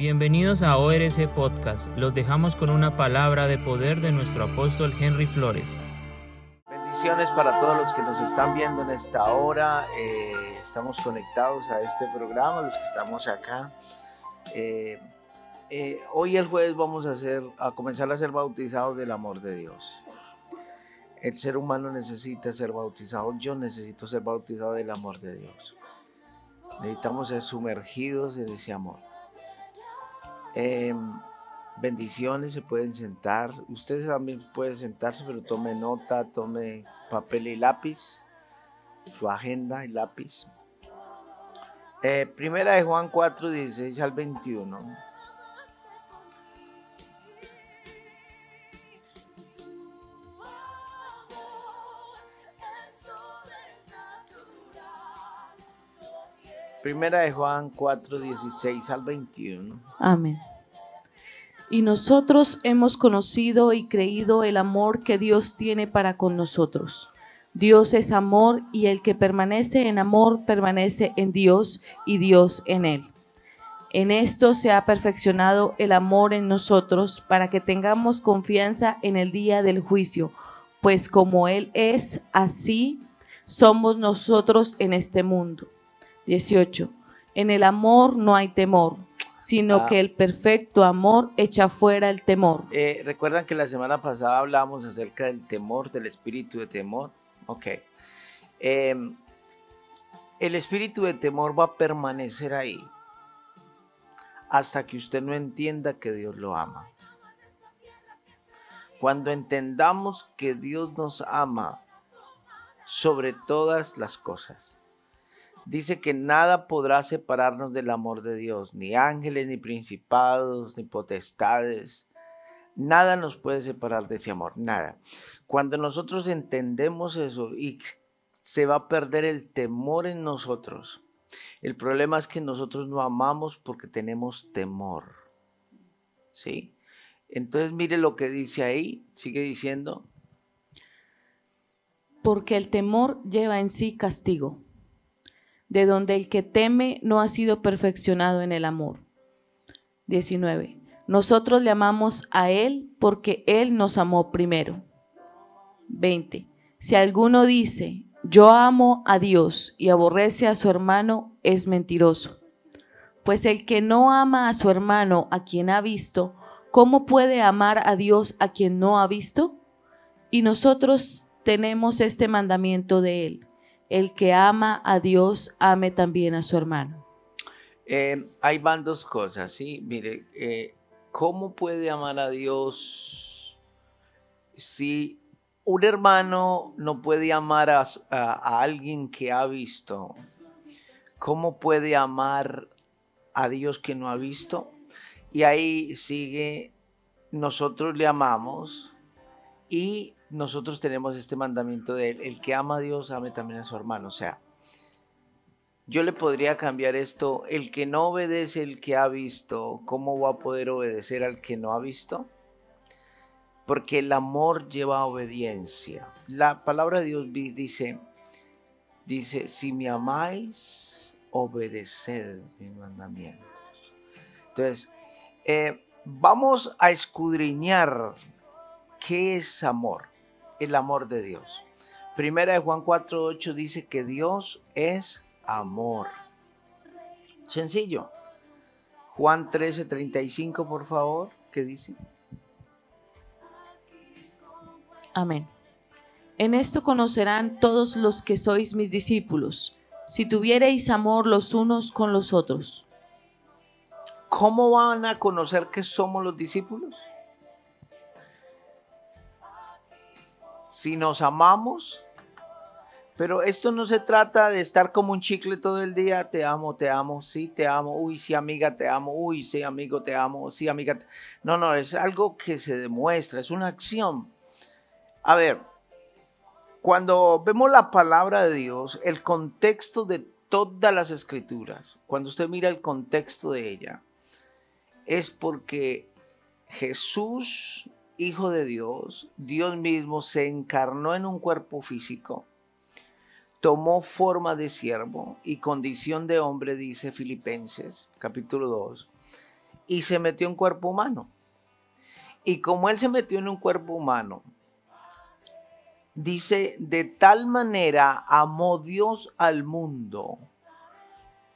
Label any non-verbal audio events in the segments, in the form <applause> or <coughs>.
Bienvenidos a ORC Podcast. Los dejamos con una palabra de poder de nuestro apóstol Henry Flores. Bendiciones para todos los que nos están viendo en esta hora. Eh, estamos conectados a este programa, los que estamos acá. Eh, eh, hoy el jueves vamos a, hacer, a comenzar a ser bautizados del amor de Dios. El ser humano necesita ser bautizado. Yo necesito ser bautizado del amor de Dios. Necesitamos ser sumergidos en ese amor. Em, bendiciones, se pueden sentar. Ustedes también pueden sentarse, pero tome nota, tome papel y lápiz, su agenda y lápiz. Eh, primera de Juan 4, 16 al 21. Primera de Juan 4, 16 al 21. Amén. Y nosotros hemos conocido y creído el amor que Dios tiene para con nosotros. Dios es amor y el que permanece en amor permanece en Dios y Dios en él. En esto se ha perfeccionado el amor en nosotros para que tengamos confianza en el día del juicio, pues como Él es, así somos nosotros en este mundo. 18. En el amor no hay temor, sino Ah. que el perfecto amor echa fuera el temor. Eh, Recuerdan que la semana pasada hablamos acerca del temor, del espíritu de temor. Ok. Em, el espíritu de temor va a permanecer ahí hasta que usted no entienda que Dios lo ama. Cuando entendamos que Dios nos ama sobre todas las cosas, dice que nada podrá separarnos del amor de Dios, ni ángeles, ni principados, ni potestades. Nada nos puede separar de ese amor, nada. Cuando nosotros entendemos eso y se va a perder el temor en nosotros, el problema es que nosotros no amamos porque tenemos temor. ¿Sí? Entonces mire lo que dice ahí, sigue diciendo, Porque el temor lleva en sí castigo, de donde el que teme no ha sido perfeccionado en el amor. 19. Nosotros le amamos a Él porque Él nos amó primero. 20. Si alguno dice, yo amo a Dios y aborrece a su hermano, es mentiroso. Pues el que no ama a su hermano a quien ha visto, ¿cómo puede amar a Dios a quien no ha visto? Y nosotros tenemos este mandamiento de Él. El que ama a Dios, ame también a su hermano. Eh, ahí van dos cosas, ¿sí? Mire, eh, ¿cómo puede amar a Dios si un hermano no puede amar a, a- a alguien que ha visto? ¿Cómo puede amar a Dios que no ha visto? Y ahí sigue, nosotros le amamos y nosotros tenemos este mandamiento de él, el que ama a Dios, ame también a su hermano. O sea, yo le podría cambiar esto, el que no obedece el que ha visto, ¿cómo va a poder obedecer al que no ha visto? Porque el amor lleva obediencia. La palabra de Dios dice, dice, si me amáis, obedeced mis mandamientos. Entonces, eh, vamos a escudriñar qué es amor, el amor de Dios. Primera de Juan 4.8 dice que Dios es amor. Sencillo. Juan 13.35, por favor, ¿qué dice? Amén. En esto conocerán todos los que sois mis discípulos, si tuviereis amor los unos con los otros. ¿Cómo van a conocer que somos los discípulos? Si nos amamos, pero esto no se trata de estar como un chicle todo el día, te amo, te amo, sí, te amo, uy, sí, amiga, te amo, uy, sí, amigo, te amo, sí, amiga. te- No, no, es algo que se demuestra, es una acción. A ver, cuando vemos la palabra de Dios, el contexto de todas las escrituras, cuando usted mira el contexto de ella, es porque Jesús, Hijo de Dios, Dios mismo, se encarnó en un cuerpo físico, tomó forma de siervo y condición de hombre, dice Filipenses capítulo 2, y se metió en cuerpo humano. Y como Él se metió en un cuerpo humano, dice, de tal manera amó Dios al mundo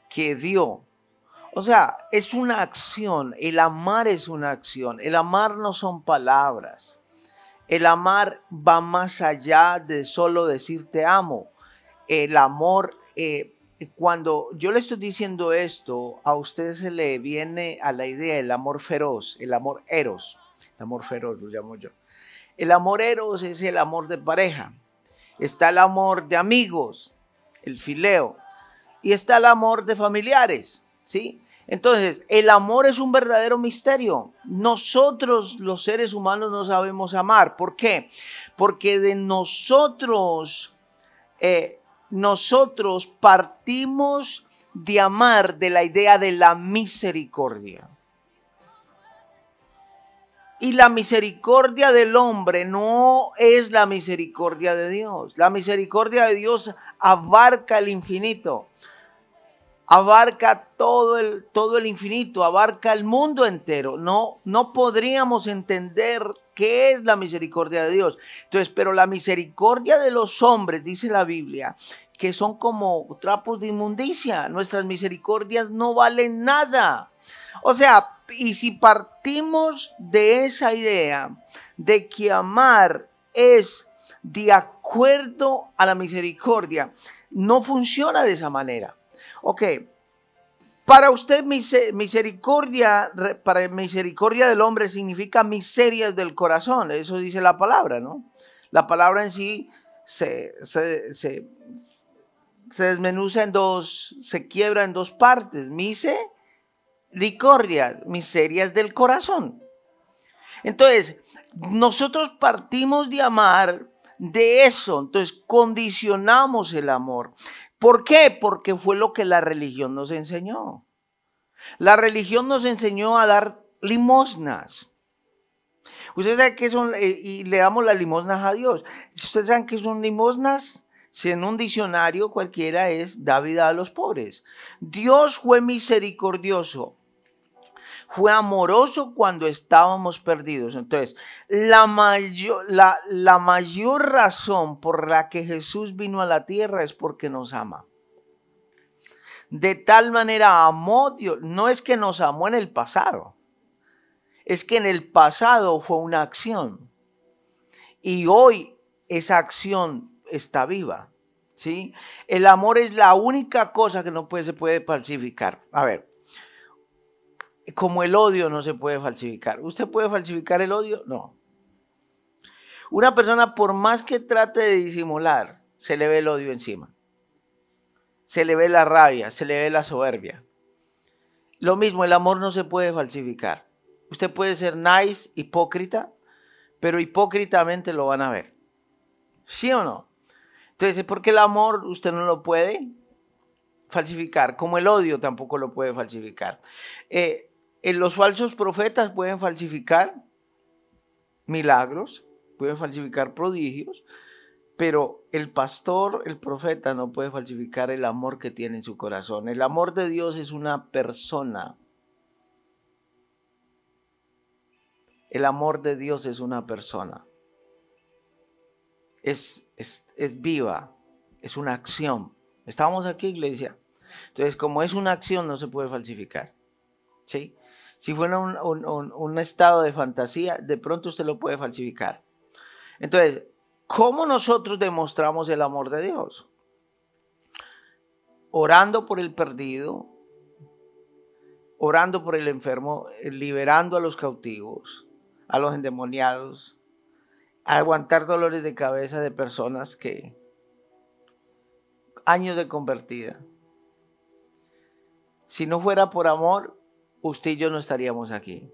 que dio. O sea, es una acción, el amar es una acción, el amar no son palabras. El amar va más allá de solo decir te amo. El amor, eh, cuando yo le estoy diciendo esto, a usted se le viene a la idea el amor feroz, el amor eros, el amor feroz lo llamo yo. El amor eros es el amor de pareja. Está el amor de amigos, el fileo. Y está el amor de familiares, Entonces, el amor es un verdadero misterio. Nosotros los seres humanos no sabemos amar. ¿Por qué? Porque de nosotros, eh, nosotros partimos de amar de la idea de la misericordia. Y la misericordia del hombre no es la misericordia de Dios. La misericordia de Dios abarca el infinito abarca todo el, todo el infinito, abarca el mundo entero. No, no podríamos entender qué es la misericordia de Dios. Entonces, pero la misericordia de los hombres, dice la Biblia, que son como trapos de inmundicia. Nuestras misericordias no valen nada. O sea, y si partimos de esa idea de que amar es de acuerdo a la misericordia, no funciona de esa manera. Ok, para usted misericordia, para misericordia del hombre significa miserias del corazón, eso dice la palabra, ¿no? La palabra en sí se, se, desmenuza en dos, se quiebra en dos partes, misericordia, miserias del corazón. Entonces, nosotros partimos de amar de eso, entonces condicionamos el amor. ¿Por qué? Porque fue lo que la religión nos enseñó. La religión nos enseñó a dar limosnas. Ustedes saben qué son, eh, y le damos las limosnas a Dios. Ustedes saben qué son limosnas. Si en un diccionario cualquiera es da vida a los pobres. Dios fue misericordioso fue amoroso cuando estábamos perdidos. Entonces, la mayor, la, la mayor razón por la que Jesús vino a la tierra es porque nos ama. De tal manera amó Dios. No es que nos amó en el pasado. Es que en el pasado fue una acción. Y hoy esa acción está viva. ¿sí? El amor es la única cosa que no puede, se puede falsificar. A ver, como el odio no se puede falsificar. ¿Usted puede falsificar el odio? No. Una persona, por más que trate de disimular, se le ve el odio encima. Se le ve la rabia, se le ve la soberbia. Lo mismo, el amor no se puede falsificar. Usted puede ser nice, hipócrita, pero hipócritamente lo van a ver. ¿Sí o no? Entonces, ¿por qué el amor usted no lo puede falsificar? Como el odio tampoco lo puede falsificar. Eh, los falsos profetas pueden falsificar milagros, pueden falsificar prodigios, pero el pastor, el profeta, no puede falsificar el amor que tiene en su corazón. El amor de Dios es una persona. El amor de Dios es una persona. Es, es, es viva, es una acción. Estamos aquí, iglesia. Entonces, como es una acción, no se puede falsificar. ¿Sí? Si fuera un, estado de fantasía, de pronto usted lo puede falsificar. Entonces, ¿cómo nosotros demostramos el amor de Dios? Orando por el perdido, orando por el enfermo, liberando a los cautivos, a los endemoniados, aguantar dolores de cabeza de personas que años de convertida. Si no fuera por amor, usted y yo no estaríamos aquí.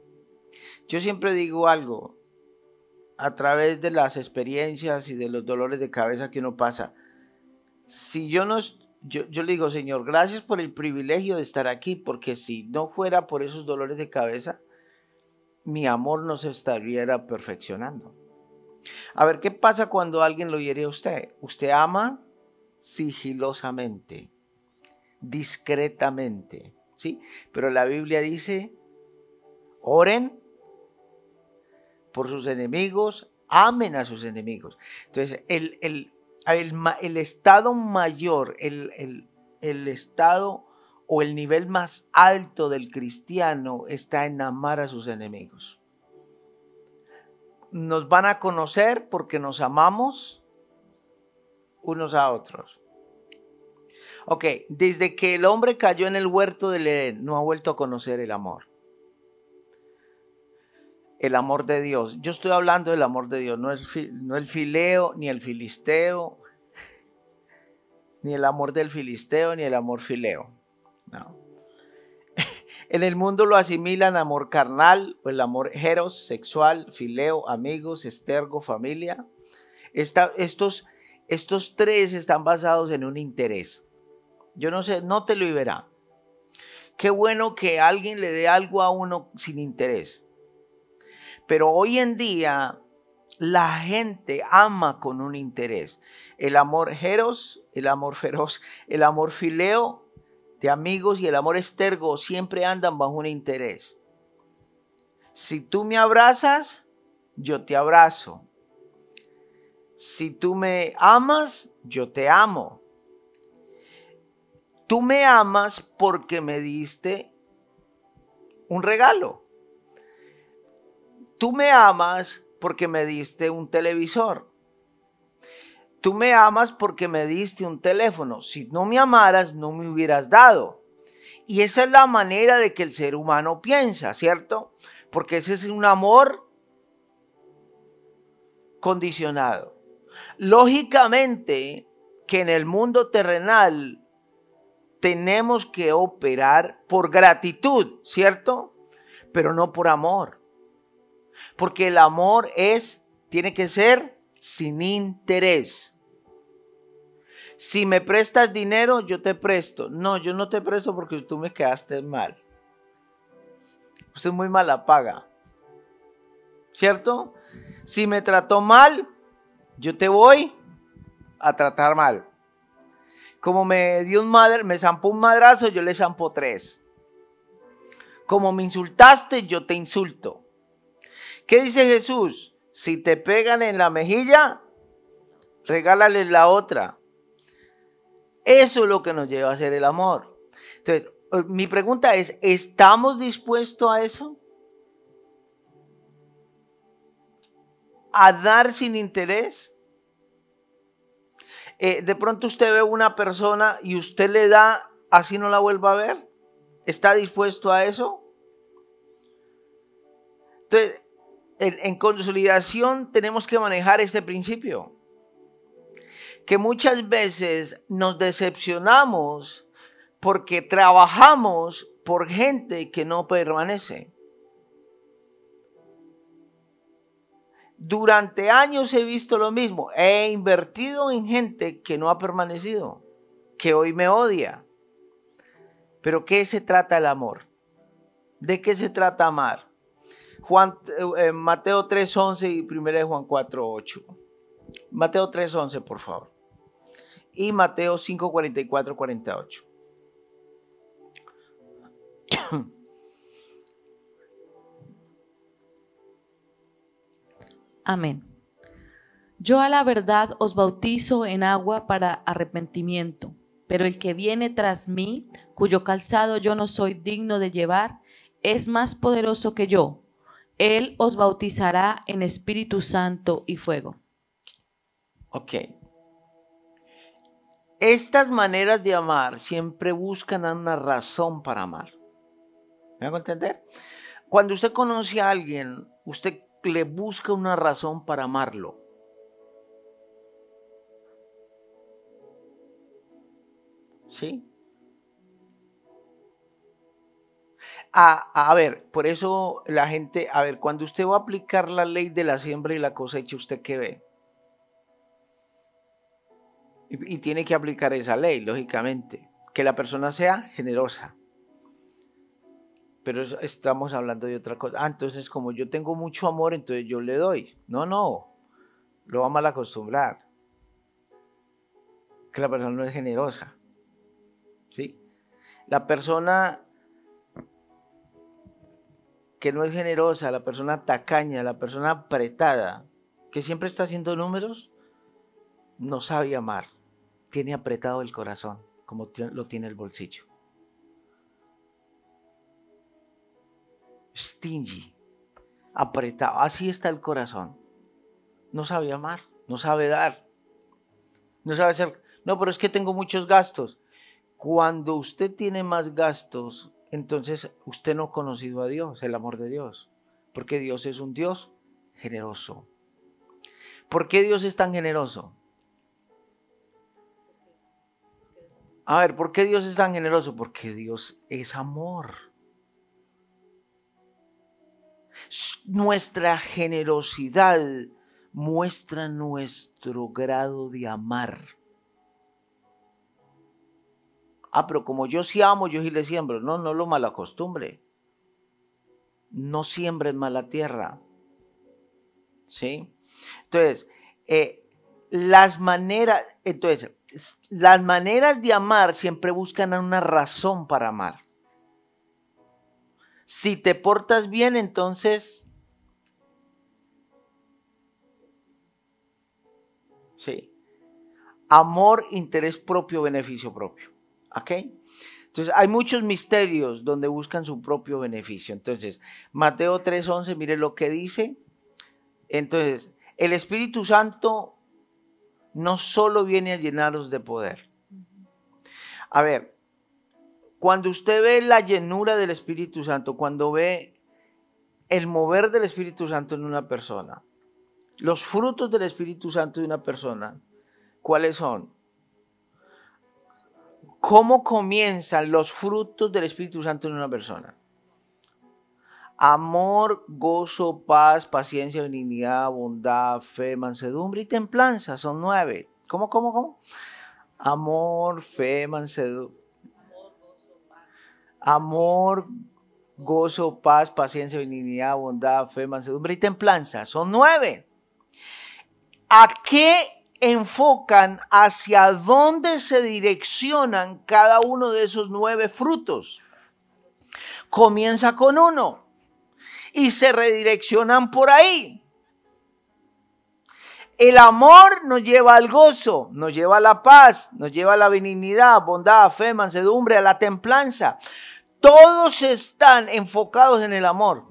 Yo siempre digo algo, a través de las experiencias y de los dolores de cabeza que uno pasa, si yo no, yo, le digo, Señor, gracias por el privilegio de estar aquí, porque si no fuera por esos dolores de cabeza, mi amor no se estaría perfeccionando. A ver, ¿qué pasa cuando alguien lo hiere a usted? Usted ama sigilosamente, discretamente. ¿Sí? Pero la Biblia dice Oren por sus enemigos, amen a sus enemigos. Entonces, el, el, estado mayor, el, el estado o el nivel más alto del cristiano está en amar a sus enemigos. Nos van a conocer porque nos amamos unos a otros. Ok, desde que el hombre cayó en el huerto del Edén, no ha vuelto a conocer el amor. El amor de Dios. Yo estoy hablando del amor de Dios, no, no el fileo, ni el filisteo, ni el amor del filisteo, ni el amor fileo. <laughs> En el mundo lo asimilan amor carnal o el amor heros, sexual, fileo, amigos, estergo, familia. estos, estos tres están basados en un interés. Yo no sé, no te lo verá. Qué bueno que alguien le dé algo a uno sin interés. Pero hoy en día la gente ama con un interés. El amor jeros, el amor feroz, el amor fileo de amigos y el amor estergo siempre andan bajo un interés. Si tú me abrazas, yo te abrazo. Si tú me amas, yo te amo. Tú me amas porque me diste un regalo. Tú me amas porque me diste un televisor. Tú me amas porque me diste un teléfono. Si no me amaras, no me hubieras dado. Y esa es la manera de que el ser humano piensa, ¿cierto? Porque ese es un amor condicionado. Lógicamente que en el mundo terrenal tenemos que operar por gratitud, ¿cierto? Pero no por amor. Porque el amor es, tiene que ser sin interés. Si me prestas dinero, yo te presto. No, yo no te presto porque tú me quedaste mal. Usted es muy mala paga. ¿Cierto? Si me trató mal, yo te voy a tratar mal. Como me dio un madre, me zampó un madrazo, yo le zampo tres. Como me insultaste, yo te insulto. ¿Qué dice Jesús? Si te pegan en la mejilla, regálales la otra. Eso es lo que nos lleva a hacer el amor. Entonces, mi pregunta es, ¿estamos dispuestos a eso? ¿A dar sin interés? Eh, de pronto usted ve una persona y usted le da, así no la vuelva a ver. ¿Está dispuesto a eso? Entonces, en, consolidación tenemos que manejar este principio. Que muchas veces nos decepcionamos porque trabajamos por gente que no permanece. Durante años he visto lo mismo. He invertido en gente que no ha permanecido, que hoy me odia. Pero ¿qué se trata el amor? ¿De qué se trata amar? Juan, eh, eh, Mateo 3.11 y 1 Juan 4.8. Mateo 3.11, por favor. Y Mateo 5.44, 48. Amén. Yo a la verdad os bautizo en agua para arrepentimiento, pero el que viene tras mí, cuyo calzado yo no soy digno de llevar, es más poderoso que yo. Él os bautizará en Espíritu Santo y fuego. Ok. Estas maneras de amar siempre buscan una razón para amar. ¿Me hago entender? Cuando usted conoce a alguien, usted le busca una razón para amarlo. ¿Sí? A, a, ver, por eso la gente, a ver, cuando usted va a aplicar la ley de la siembra y la cosecha, ¿usted qué ve? Y, y tiene que aplicar esa ley, lógicamente. Que la persona sea generosa pero estamos hablando de otra cosa. Ah, entonces como yo tengo mucho amor, entonces yo le doy. No, no, lo va a mal acostumbrar. Que la persona no es generosa. ¿Sí? La persona que no es generosa, la persona tacaña, la persona apretada, que siempre está haciendo números, no sabe amar. Tiene apretado el corazón, como lo tiene el bolsillo. Stingy, apretado. Así está el corazón. No sabe amar, no sabe dar. No sabe ser. No, pero es que tengo muchos gastos. Cuando usted tiene más gastos, entonces usted no ha conocido a Dios, el amor de Dios. Porque Dios es un Dios generoso. ¿Por qué Dios es tan generoso? A ver, ¿por qué Dios es tan generoso? Porque Dios es amor. Nuestra generosidad muestra nuestro grado de amar. Ah, pero como yo sí amo, yo sí le siembro. No, no lo malacostumbre. No siembre en mala tierra. ¿Sí? Entonces, eh, las maneras, entonces, las maneras de amar siempre buscan una razón para amar. Si te portas bien, entonces... Sí. Amor, interés propio, beneficio propio. ¿Ok? Entonces, hay muchos misterios donde buscan su propio beneficio. Entonces, Mateo 3:11, mire lo que dice. Entonces, el Espíritu Santo no solo viene a llenaros de poder. A ver, cuando usted ve la llenura del Espíritu Santo, cuando ve el mover del Espíritu Santo en una persona, los frutos del Espíritu Santo de una persona, ¿cuáles son? ¿Cómo comienzan los frutos del Espíritu Santo en una persona? Amor, gozo, paz, paciencia, benignidad, bondad, fe, mansedumbre y templanza. Son nueve. ¿Cómo, cómo, cómo? Amor, fe, mansedumbre. Amor, gozo, paz, paciencia, benignidad, bondad, fe, mansedumbre y templanza. Son nueve. ¿A qué enfocan, hacia dónde se direccionan cada uno de esos nueve frutos? Comienza con uno y se redireccionan por ahí. El amor nos lleva al gozo, nos lleva a la paz, nos lleva a la benignidad, bondad, fe, mansedumbre, a la templanza. Todos están enfocados en el amor.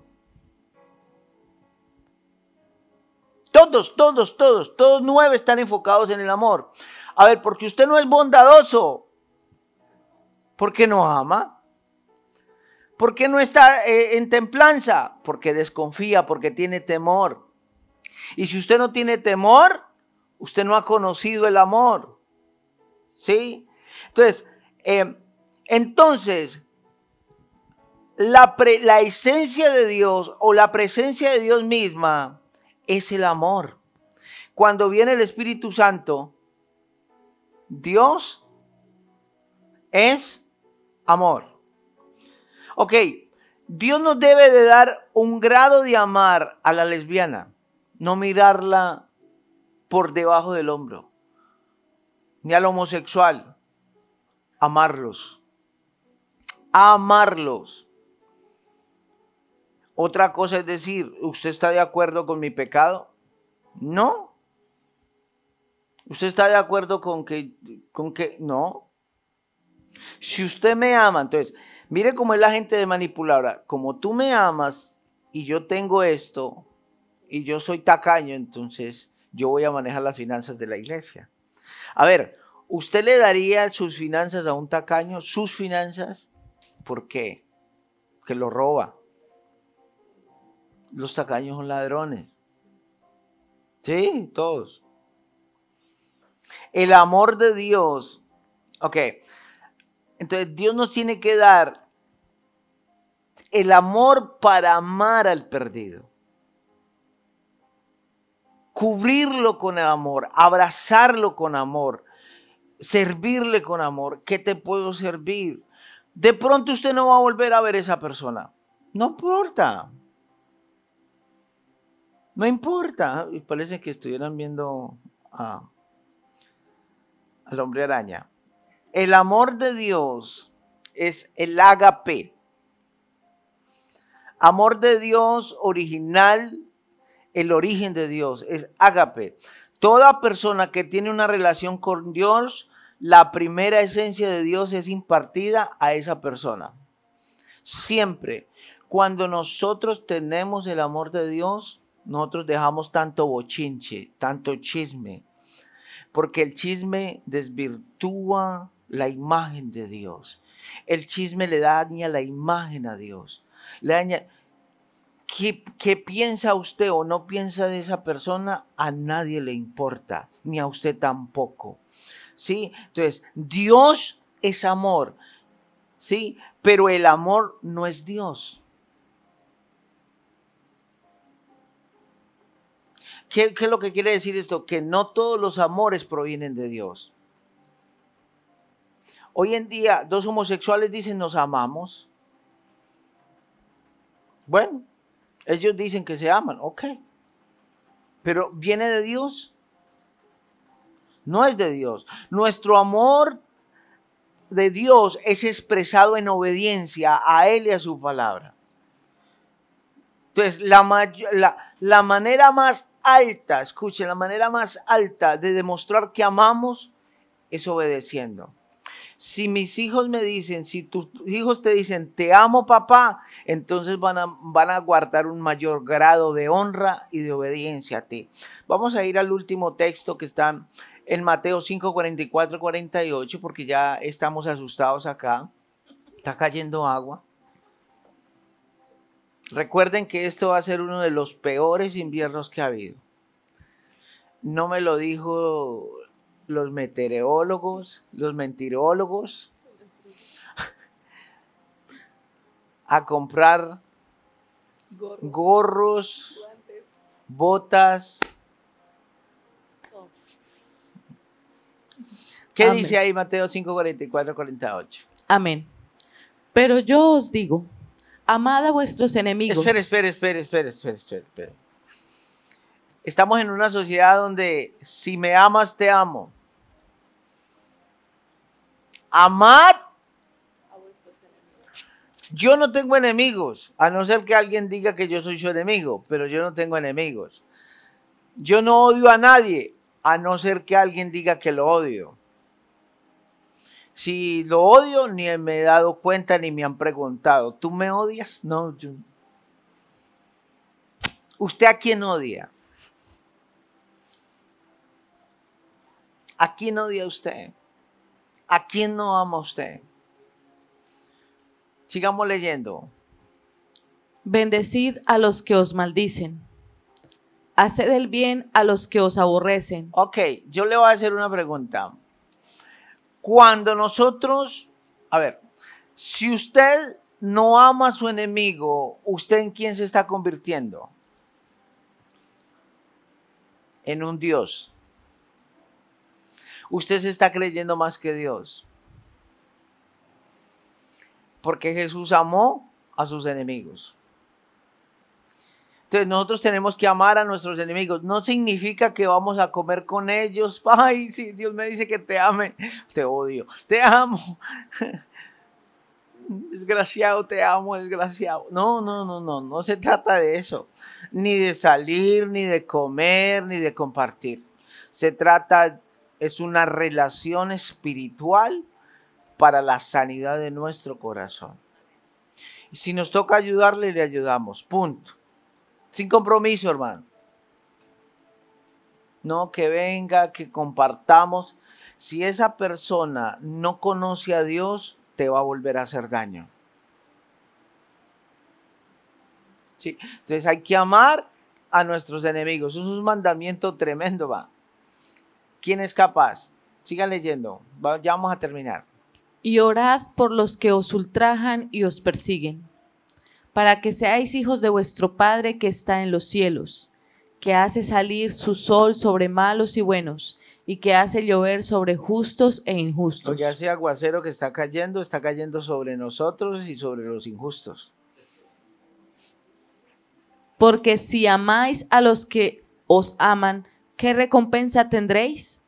Todos, todos, todos, todos nueve están enfocados en el amor. A ver, porque usted no es bondadoso, ¿por qué no ama? ¿Por qué no está eh, en templanza? Porque desconfía, porque tiene temor. Y si usted no tiene temor, usted no ha conocido el amor. ¿Sí? Entonces, eh, entonces, la, la esencia de Dios o la presencia de Dios misma es el amor. Cuando viene el Espíritu Santo, Dios es amor. Ok, Dios nos debe de dar un grado de amar a la lesbiana, no mirarla por debajo del hombro, ni al homosexual, amarlos, amarlos. Otra cosa es decir, ¿usted está de acuerdo con mi pecado? No. ¿Usted está de acuerdo con que, con que, no? Si usted me ama, entonces, Mire cómo es la gente de manipuladora. Como tú me amas y yo tengo esto y yo soy tacaño, entonces yo voy a manejar las finanzas de la iglesia. A ver, ¿usted le daría sus finanzas a un tacaño? ¿Sus finanzas? ¿Por qué? Que lo roba. Los tacaños son ladrones. Sí, todos. El amor de Dios. Ok, entonces Dios nos tiene que dar el amor para amar al perdido. Cubrirlo con el amor, abrazarlo con amor, servirle con amor. ¿Qué te puedo servir? De pronto usted no va a volver a ver a esa persona. No importa. No importa. Y parece que estuvieran viendo a, al hombre araña. El amor de Dios es el agape. Amor de Dios original, el origen de Dios es ágape. Toda persona que tiene una relación con Dios, la primera esencia de Dios es impartida a esa persona. Siempre. Cuando nosotros tenemos el amor de Dios, nosotros dejamos tanto bochinche, tanto chisme, porque el chisme desvirtúa la imagen de Dios. El chisme le daña la imagen a Dios. Le daña, ¿qué, ¿Qué piensa usted o no piensa de esa persona? A nadie le importa, ni a usted tampoco. ¿Sí? Entonces, Dios es amor. ¿Sí? Pero el amor no es Dios. ¿Qué, ¿Qué, es lo que quiere decir esto? Que no todos los amores provienen de Dios. Hoy en día, dos homosexuales dicen nos amamos. Bueno, ellos dicen que se aman, ok. Pero ¿viene de Dios? No es de Dios. Nuestro amor de Dios es expresado en obediencia a Él y a su palabra. Entonces, la, la, la manera más alta, escuchen, la manera más alta de demostrar que amamos es obedeciendo. Si mis hijos me dicen, si tus hijos te dicen, te amo papá, entonces van a, van a guardar un mayor grado de honra y de obediencia a ti. Vamos a ir al último texto que está en Mateo 5, 44, 48, porque ya estamos asustados acá. Está cayendo agua. Recuerden que esto va a ser uno de los peores inviernos que ha habido. No me lo dijo los meteorólogos, los mentirólogos, <laughs> a comprar gorros, botas. ¿Qué Amén. dice ahí Mateo 5, 44, 48? Amén. Pero yo os digo, amad a vuestros enemigos. Espera, espera, espera, espera, espera, espera, espera. Estamos en una sociedad donde si me amas, te amo. Amad. Yo no tengo enemigos, a no ser que alguien diga que yo soy su enemigo, pero yo no tengo enemigos. Yo no odio a nadie, a no ser que alguien diga que lo odio. Si lo odio, ni me he dado cuenta ni me han preguntado. ¿Tú me odias? No, yo. ¿Usted a quién odia? ¿A quién odia usted? ¿A quién no ama usted? Sigamos leyendo. Bendecid a los que os maldicen. Haced el bien a los que os aborrecen. Ok, yo le voy a hacer una pregunta. Cuando nosotros, a ver, si usted no ama a su enemigo, ¿usted en quién se está convirtiendo? En un Dios. Usted se está creyendo más que Dios. Porque Jesús amó a sus enemigos. Entonces nosotros tenemos que amar a nuestros enemigos. No significa que vamos a comer con ellos. <laughs> Ay, si Dios me dice que te ame, te odio, te amo. <laughs> Desgraciado, te amo, desgraciado. No, no, no, no, no se trata de eso. Ni de salir, ni de comer, ni de compartir. Se trata, es una relación espiritual para la sanidad de nuestro corazón. Y si nos toca ayudarle, le ayudamos. Punto. Sin compromiso, hermano. No, que venga, que compartamos. Si esa persona no conoce a Dios, te va a volver a hacer daño. Sí. Entonces hay que amar a nuestros enemigos. Es un mandamiento tremendo, va. ¿Quién es capaz? Sigan leyendo. Ya vamos a terminar. Y orad por los que os ultrajan y os persiguen, para que seáis hijos de vuestro Padre que está en los cielos, que hace salir su sol sobre malos y buenos, y que hace llover sobre justos e injustos. Porque ese aguacero que está cayendo, está cayendo sobre nosotros y sobre los injustos. Porque si amáis a los que os aman, ¿qué recompensa tendréis?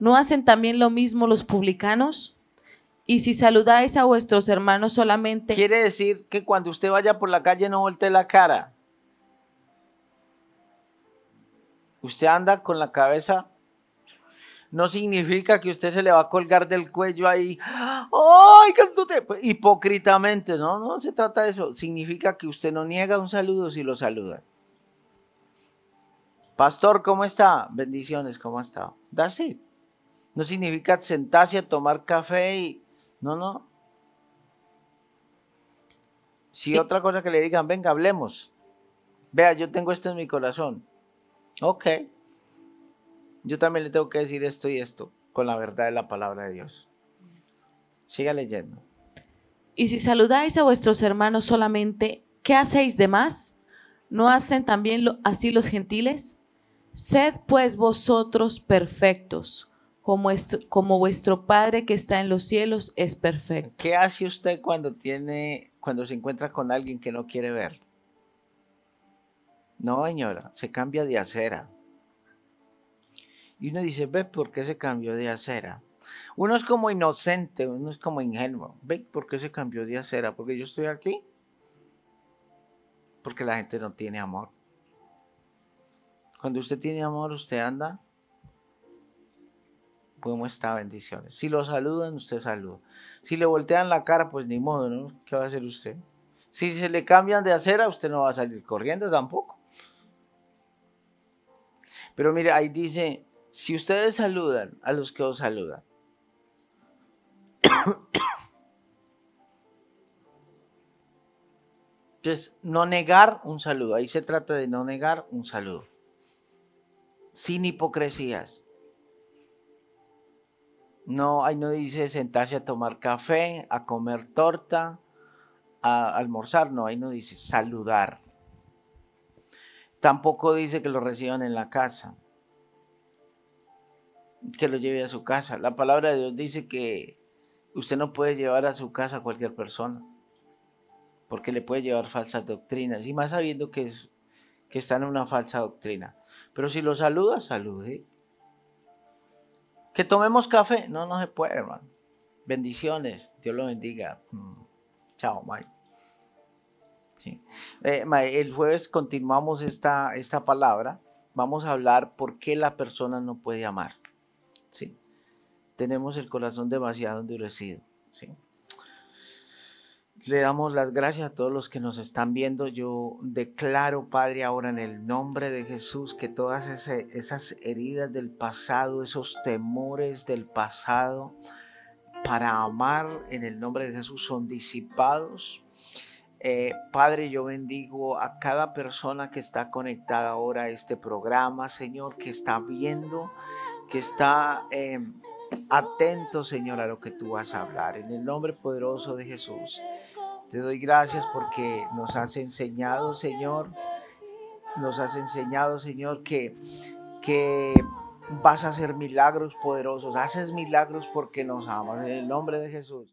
¿No hacen también lo mismo los publicanos? Y si saludáis a vuestros hermanos solamente, Quiere decir que cuando usted vaya por la calle no voltee la cara. Usted anda con la cabeza. No significa que usted se le va a colgar del cuello ahí. ¡Ay, cantote! Pues, Hipócritamente, no, no se trata de eso. Significa que usted no niega un saludo si lo saluda. Pastor, ¿cómo está? Bendiciones, ¿cómo ha estado? No significa sentarse a tomar café y. No, no. Si otra cosa que le digan, venga, hablemos. Vea, yo tengo esto en mi corazón. Ok. Yo también le tengo que decir esto y esto con la verdad de la palabra de Dios. Siga leyendo. y si saludáis a vuestros hermanos solamente, ¿qué hacéis de más? ¿No hacen también lo- así los gentiles? Sed pues vosotros perfectos, como, vuestro Padre que está en los cielos es perfecto. ¿Qué hace usted cuando tiene, cuando se encuentra con alguien que no quiere ver? No, señora, se cambia de acera. Y uno dice, ve, ¿por qué se cambió de acera? Uno es como inocente, uno es como ingenuo. Ve, ¿por qué se cambió de acera? Porque yo estoy aquí. Porque la gente no tiene amor. Cuando usted tiene amor, usted anda. ¿Cómo está? Bendiciones. Si lo saludan, usted saluda. Si le voltean la cara, pues ni modo, ¿no? ¿Qué va a hacer usted? Si se le cambian de acera, usted no va a salir corriendo tampoco. Pero mire, ahí dice, si ustedes saludan a los que os saludan. <coughs> Entonces, no negar un saludo. Ahí se trata de no negar un saludo. Sin hipocresías. No, ahí no dice sentarse a tomar café, a comer torta, a almorzar. No, ahí no dice saludar. Tampoco dice que lo reciban en la casa. Que lo lleve a su casa. La palabra de Dios dice que usted no puede llevar a su casa a cualquier persona. Porque le puede llevar falsas doctrinas. Y más sabiendo que, es, que está en una falsa doctrina. Pero si lo saluda, salude. Que tomemos café. No, no se puede, hermano. Bendiciones. Dios lo bendiga. Mm. Chao, Mike. Eh, el jueves continuamos esta, esta palabra. Vamos a hablar por qué la persona no puede amar. ¿sí? Tenemos el corazón demasiado endurecido. ¿sí? Le damos las gracias a todos los que nos están viendo. Yo declaro, Padre, ahora en el nombre de Jesús, que todas esas heridas del pasado, esos temores del pasado, para amar en el nombre de Jesús son disipados. Eh, Padre, yo bendigo a cada persona que está conectada ahora a este programa, Señor, que está viendo, que está eh, atento, Señor, a lo que tú vas a hablar. En el nombre poderoso de Jesús, te doy gracias porque nos has enseñado, Señor, nos has enseñado, Señor, que, que vas a hacer milagros poderosos. Haces milagros porque nos amas. En el nombre de Jesús.